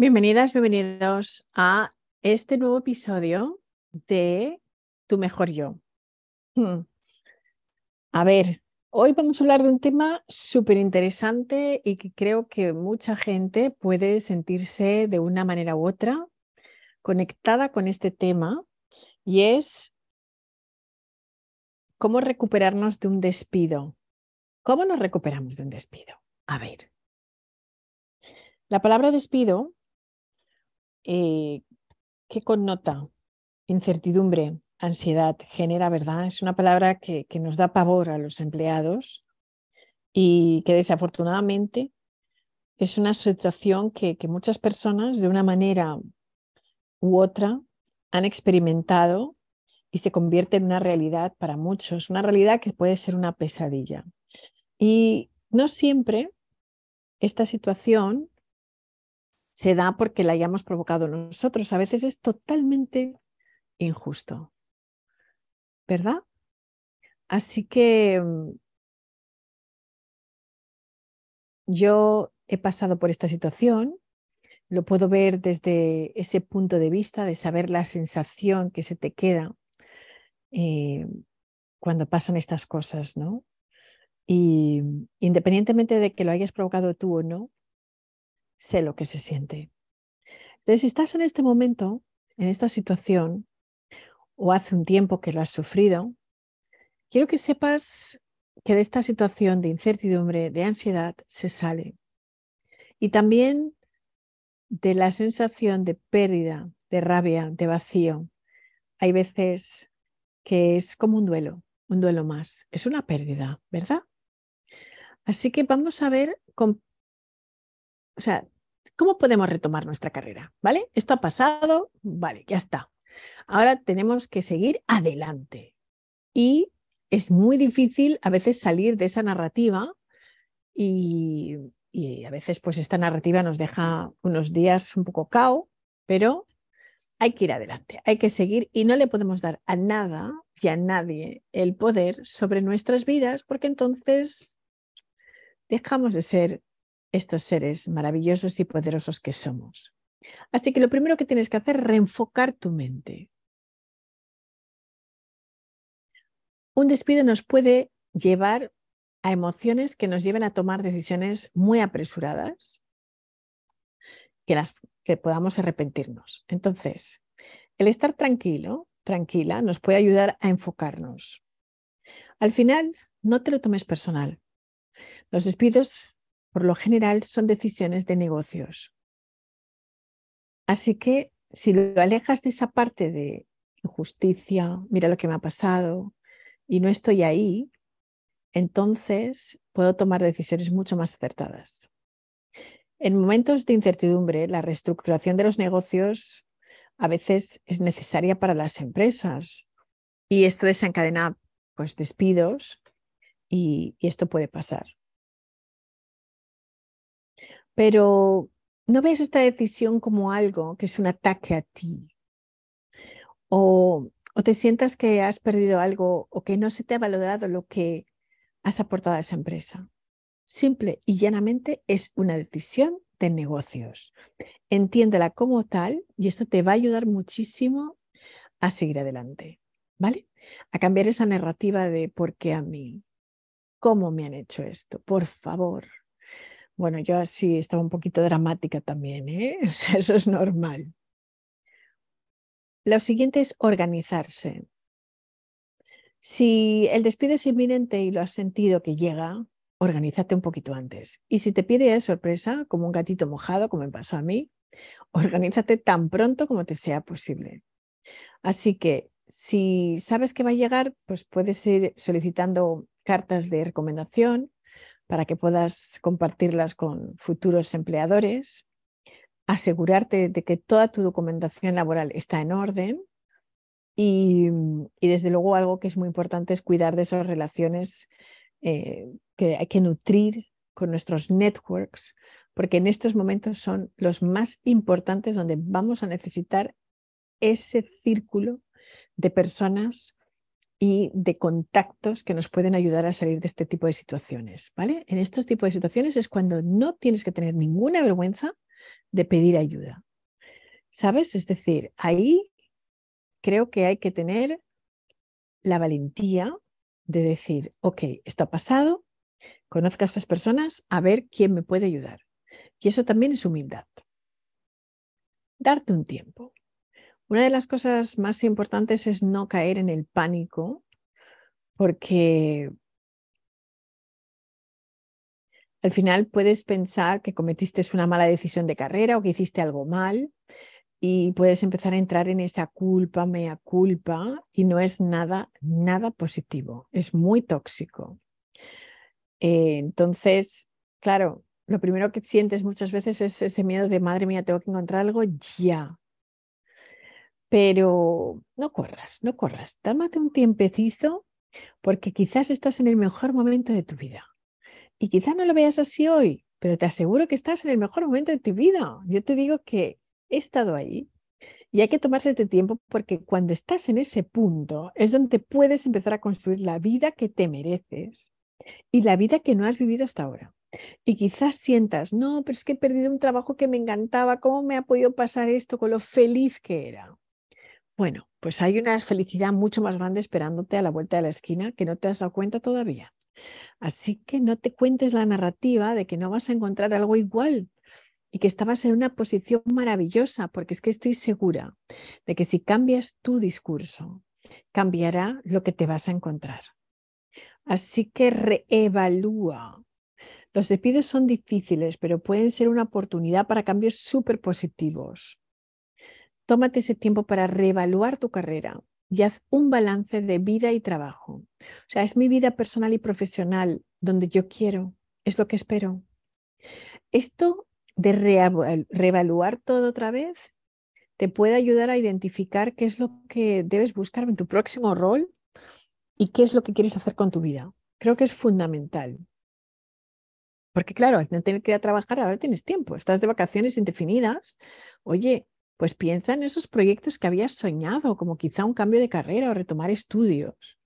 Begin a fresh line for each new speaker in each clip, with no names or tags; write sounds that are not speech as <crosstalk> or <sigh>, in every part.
Bienvenidas, bienvenidos a este nuevo episodio de Tu mejor yo. Hmm. A ver, hoy vamos a hablar de un tema súper interesante y que creo que mucha gente puede sentirse de una manera u otra conectada con este tema y es cómo recuperarnos de un despido. ¿Cómo nos recuperamos de un despido? A ver. La palabra despido eh, ¿qué connota? Incertidumbre, ansiedad, genera, ¿verdad? Es una palabra que, nos da pavor a los empleados y que desafortunadamente es una situación que, que muchas personas de una manera u otra han experimentado y se convierte en una realidad para muchos, una realidad que puede ser una pesadilla. Y no siempre esta situación se da porque la hayamos provocado nosotros. A veces es totalmente injusto. ¿Verdad? Así que mm, yo he pasado por esta situación, lo puedo ver desde ese punto de vista de saber la sensación que se te queda eh, cuando pasan estas cosas, ¿no? Y independientemente de que lo hayas provocado tú o no, sé lo que se siente. Entonces, si estás en este momento, en esta situación, o hace un tiempo que lo has sufrido, quiero que sepas que de esta situación de incertidumbre, de ansiedad, se sale. Y también de la sensación de pérdida, de rabia, de vacío. Hay veces que es como un duelo, un duelo más. Es una pérdida, ¿verdad? Así que vamos a ver con o sea, ¿cómo podemos retomar nuestra carrera? ¿Vale? Esto ha pasado, vale, ya está. Ahora tenemos que seguir adelante. Y es muy difícil a veces salir de esa narrativa y, a veces pues esta narrativa nos deja unos días un poco cao, pero hay que ir adelante, hay que seguir y no le podemos dar a nada y a nadie el poder sobre nuestras vidas porque entonces dejamos de ser estos seres maravillosos y poderosos que somos. Así que lo primero que tienes que hacer es reenfocar tu mente. Un despido nos puede llevar a emociones que nos lleven a tomar decisiones muy apresuradas, que, las, que podamos arrepentirnos. Entonces, el estar tranquilo, tranquila, nos puede ayudar a enfocarnos. Al final, no te lo tomes personal. Los despidos por lo general son decisiones de negocios. Así que si lo alejas de esa parte de injusticia, mira lo que me ha pasado y no estoy ahí, entonces puedo tomar decisiones mucho más acertadas. En momentos de incertidumbre, la reestructuración de los negocios a veces es necesaria para las empresas y esto desencadena pues, despidos y esto puede pasar. Pero no ves esta decisión como algo que es un ataque a ti. O, o te sientas que has perdido algo o que no se te ha valorado lo que has aportado a esa empresa. Simple y llanamente es una decisión de negocios. Entiéndela como tal y esto te va a ayudar muchísimo a seguir adelante, ¿vale? A cambiar esa narrativa de por qué a mí, cómo me han hecho esto, por favor. Bueno, yo así estaba un poquito dramática también, ¿eh? <laughs> O sea, eso es normal. Lo siguiente es organizarse. Si el despido es inminente y lo has sentido que llega, organízate un poquito antes. Y si te pide de sorpresa, como un gatito mojado, como me pasó a mí, <laughs> organízate tan pronto como te sea posible. Así que si sabes que va a llegar, pues puedes ir solicitando cartas de recomendación para que puedas compartirlas con futuros empleadores, asegurarte de que toda tu documentación laboral está en orden y, desde luego algo que es muy importante es cuidar de esas relaciones eh, que hay que nutrir con nuestros networks, porque en estos momentos son los más importantes donde vamos a necesitar ese círculo de personas y de contactos que nos pueden ayudar a salir de este tipo de situaciones, ¿vale? En estos tipos de situaciones es cuando no tienes que tener ninguna vergüenza de pedir ayuda. ¿Sabes? Es decir, ahí creo que hay que tener la valentía de decir, ok, esto ha pasado, conozco a estas personas, a ver quién me puede ayudar. Y eso también es humildad. Darte un tiempo. Una de las cosas más importantes es no caer en el pánico, porque al final puedes pensar que cometiste una mala decisión de carrera o que hiciste algo mal y puedes empezar a entrar en esa culpa, mea culpa, y no es nada, nada positivo, es muy tóxico. Eh, entonces, claro, lo primero que sientes muchas veces es ese miedo de, madre mía, tengo que encontrar algo ya. Pero no corras, no corras, dámate un tiempecito porque quizás estás en el mejor momento de tu vida. Y quizás no lo veas así hoy, pero te aseguro que estás en el mejor momento de tu vida. Yo te digo que he estado ahí y hay que tomarse este tiempo porque cuando estás en ese punto es donde puedes empezar a construir la vida que te mereces y la vida que no has vivido hasta ahora. Y quizás sientas, no, pero es que he perdido un trabajo que me encantaba, ¿cómo me ha podido pasar esto con lo feliz que era? Bueno, pues hay una felicidad mucho más grande esperándote a la vuelta de la esquina que no te has dado cuenta todavía. Así que no te cuentes la narrativa de que no vas a encontrar algo igual, y que estabas en una posición maravillosa, porque es que estoy segura de que si cambias tu discurso, cambiará lo que te vas a encontrar. Así que reevalúa. Los despidos son difíciles, pero pueden ser una oportunidad para cambios súper positivos. Tómate ese tiempo para reevaluar tu carrera y haz un balance de vida y trabajo. O sea, es mi vida personal y profesional donde yo quiero, es lo que espero. Esto de reevaluar todo otra vez, te puede ayudar a identificar qué es lo que debes buscar en tu próximo rol y qué es lo que quieres hacer con tu vida. Creo que es fundamental. Porque claro, al no tener que ir a trabajar, ahora tienes tiempo, estás de vacaciones indefinidas. Oye, pues piensa en esos proyectos que habías soñado, como quizá un cambio de carrera o retomar estudios.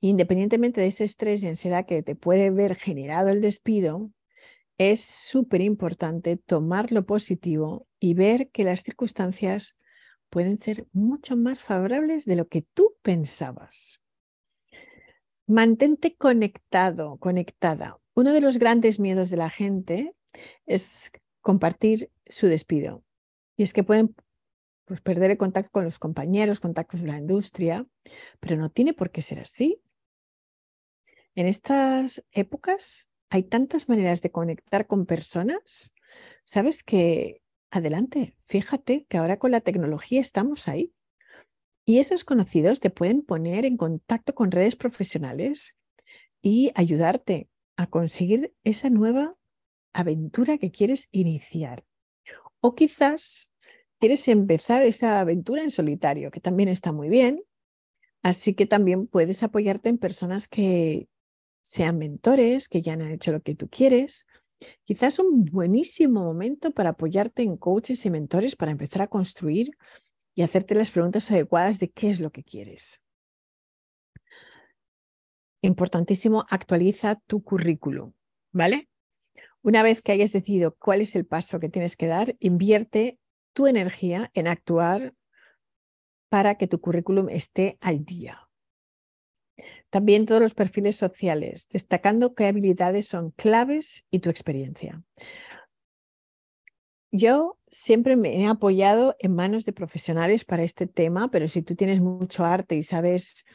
Independientemente de ese estrés y ansiedad que te puede ver generado el despido, es súper importante tomar lo positivo y ver que las circunstancias pueden ser mucho más favorables de lo que tú pensabas. Mantente conectado, conectada. Uno de los grandes miedos de la gente es compartir su despido. Y es que pueden pues, perder el contacto con los compañeros, contactos de la industria, pero no tiene por qué ser así. En estas épocas hay tantas maneras de conectar con personas, sabes que adelante, fíjate que ahora con la tecnología estamos ahí. Y esos conocidos te pueden poner en contacto con redes profesionales y ayudarte a conseguir esa nueva aventura que quieres iniciar. O quizás quieres empezar esa aventura en solitario, que también está muy bien. Así que también puedes apoyarte en personas que sean mentores que ya han hecho lo que tú quieres. Quizás un buenísimo momento para apoyarte en coaches y mentores para empezar a construir y hacerte las preguntas adecuadas de qué es lo que quieres. Importantísimo, actualiza tu currículum, ¿vale? Una vez que hayas decidido cuál es el paso que tienes que dar, invierte tu energía en actuar para que tu currículum esté al día. También todos los perfiles sociales, destacando qué habilidades son claves y tu experiencia. Yo siempre me he apoyado en manos de profesionales para este tema, pero si tú tienes mucho arte y sabes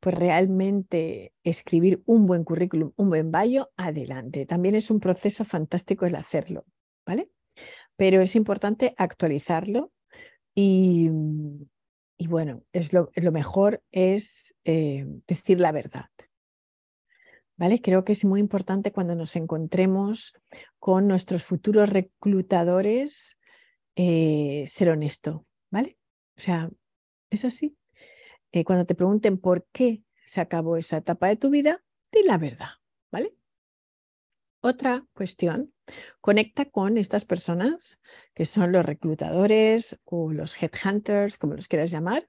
pues realmente escribir un buen currículum, un buen bio, adelante. También es un proceso fantástico el hacerlo, ¿vale? Pero es importante actualizarlo y, y bueno, es lo, mejor es eh, decir la verdad. ¿Vale? Creo que es muy importante cuando nos encontremos con nuestros futuros reclutadores eh, ser honesto, ¿vale? O sea, es así. Eh, cuando te pregunten por qué se acabó esa etapa de tu vida, di la verdad, ¿vale? Otra cuestión, conecta con estas personas que son los reclutadores o los headhunters, como los quieras llamar.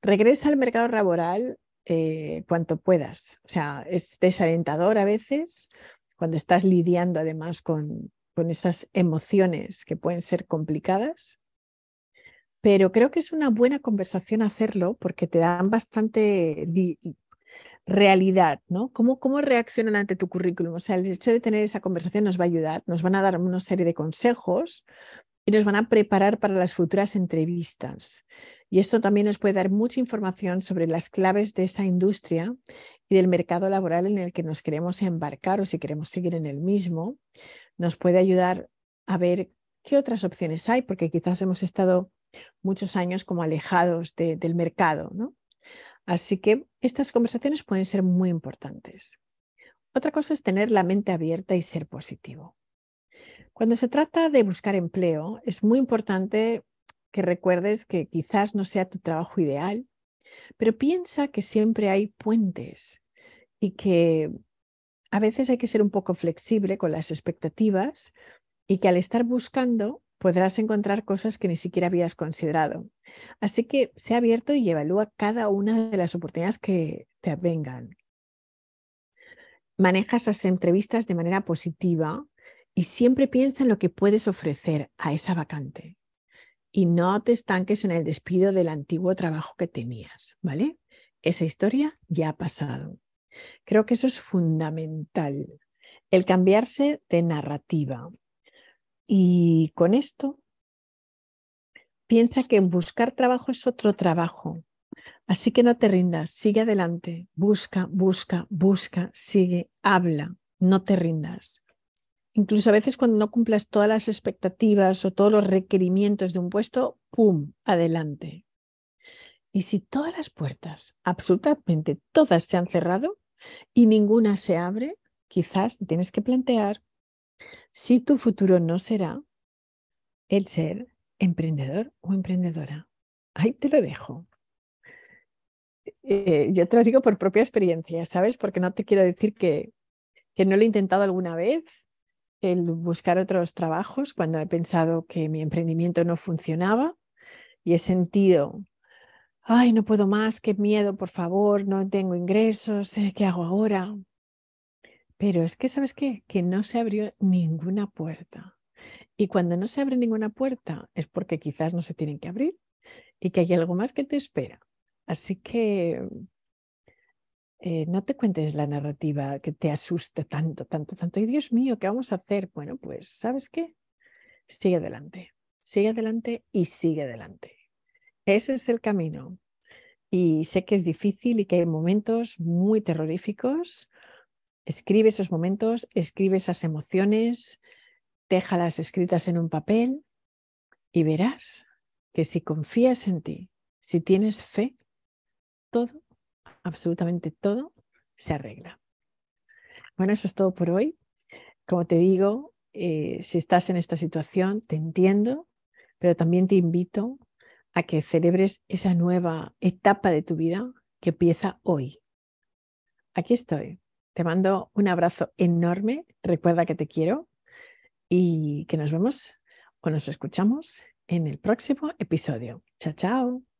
Regresa al mercado laboral eh, cuanto puedas. O sea, es desalentador a veces cuando estás lidiando además con con esas emociones que pueden ser complicadas, pero creo que es una buena conversación hacerlo porque te dan bastante realidad, ¿no? ¿Cómo, ¿Cómo reaccionan ante tu currículum? O sea, el hecho de tener esa conversación nos va a ayudar, nos van a dar una serie de consejos y nos van a preparar para las futuras entrevistas. Y esto también nos puede dar mucha información sobre las claves de esa industria y del mercado laboral en el que nos queremos embarcar o si queremos seguir en el mismo. Nos puede ayudar a ver qué otras opciones hay, porque quizás hemos estado muchos años como alejados del mercado. ¿no? Así que estas conversaciones pueden ser muy importantes. Otra cosa es tener la mente abierta y ser positivo. Cuando se trata de buscar empleo, es muy importante que recuerdes que quizás no sea tu trabajo ideal, pero piensa que siempre hay puentes y que a veces hay que ser un poco flexible con las expectativas y que al estar buscando podrás encontrar cosas que ni siquiera habías considerado. Así que sé abierto y evalúa cada una de las oportunidades que te vengan. Manejas las entrevistas de manera positiva y siempre piensa en lo que puedes ofrecer a esa vacante y no te estanques en el despido del antiguo trabajo que tenías, ¿vale? Esa historia ya ha pasado. Creo que eso es fundamental, el cambiarse de narrativa. Y con esto, piensa que buscar trabajo es otro trabajo. Así que no te rindas, sigue adelante, busca, busca, busca, sigue, habla, no te rindas. Incluso a veces cuando no cumplas todas las expectativas o todos los requerimientos de un puesto, ¡pum!, adelante. Y si todas las puertas, absolutamente todas se han cerrado y ninguna se abre, quizás tienes que plantear si tu futuro no será el ser emprendedor o emprendedora. Ahí te lo dejo. Eh, yo te lo digo por propia experiencia, ¿sabes? Porque no te quiero decir que, que no lo he intentado alguna vez el buscar otros trabajos cuando he pensado que mi emprendimiento no funcionaba y he sentido, ay, no puedo más, qué miedo, por favor, no tengo ingresos, eh, ¿qué hago ahora? Pero es que, ¿sabes qué? Que no se abrió ninguna puerta. Y cuando no se abre ninguna puerta es porque quizás no se tienen que abrir y que hay algo más que te espera. Así que eh, no te cuentes la narrativa que te asuste tanto, tanto, tanto. Y Dios mío, ¿qué vamos a hacer? Bueno, pues, ¿sabes qué? Sigue adelante, sigue adelante y sigue adelante. Ese es el camino. Y sé que es difícil y que hay momentos muy terroríficos. Escribe esos momentos, escribe esas emociones, déjalas escritas en un papel y verás que si confías en ti, si tienes fe, todo absolutamente todo se arregla. Bueno, eso es todo por hoy. Como te digo, eh, si estás en esta situación, te entiendo, pero también te invito a que celebres esa nueva etapa de tu vida que empieza hoy. Aquí estoy. Te mando un abrazo enorme. Recuerda que te quiero y que nos vemos o nos escuchamos en el próximo episodio. Chao, chao.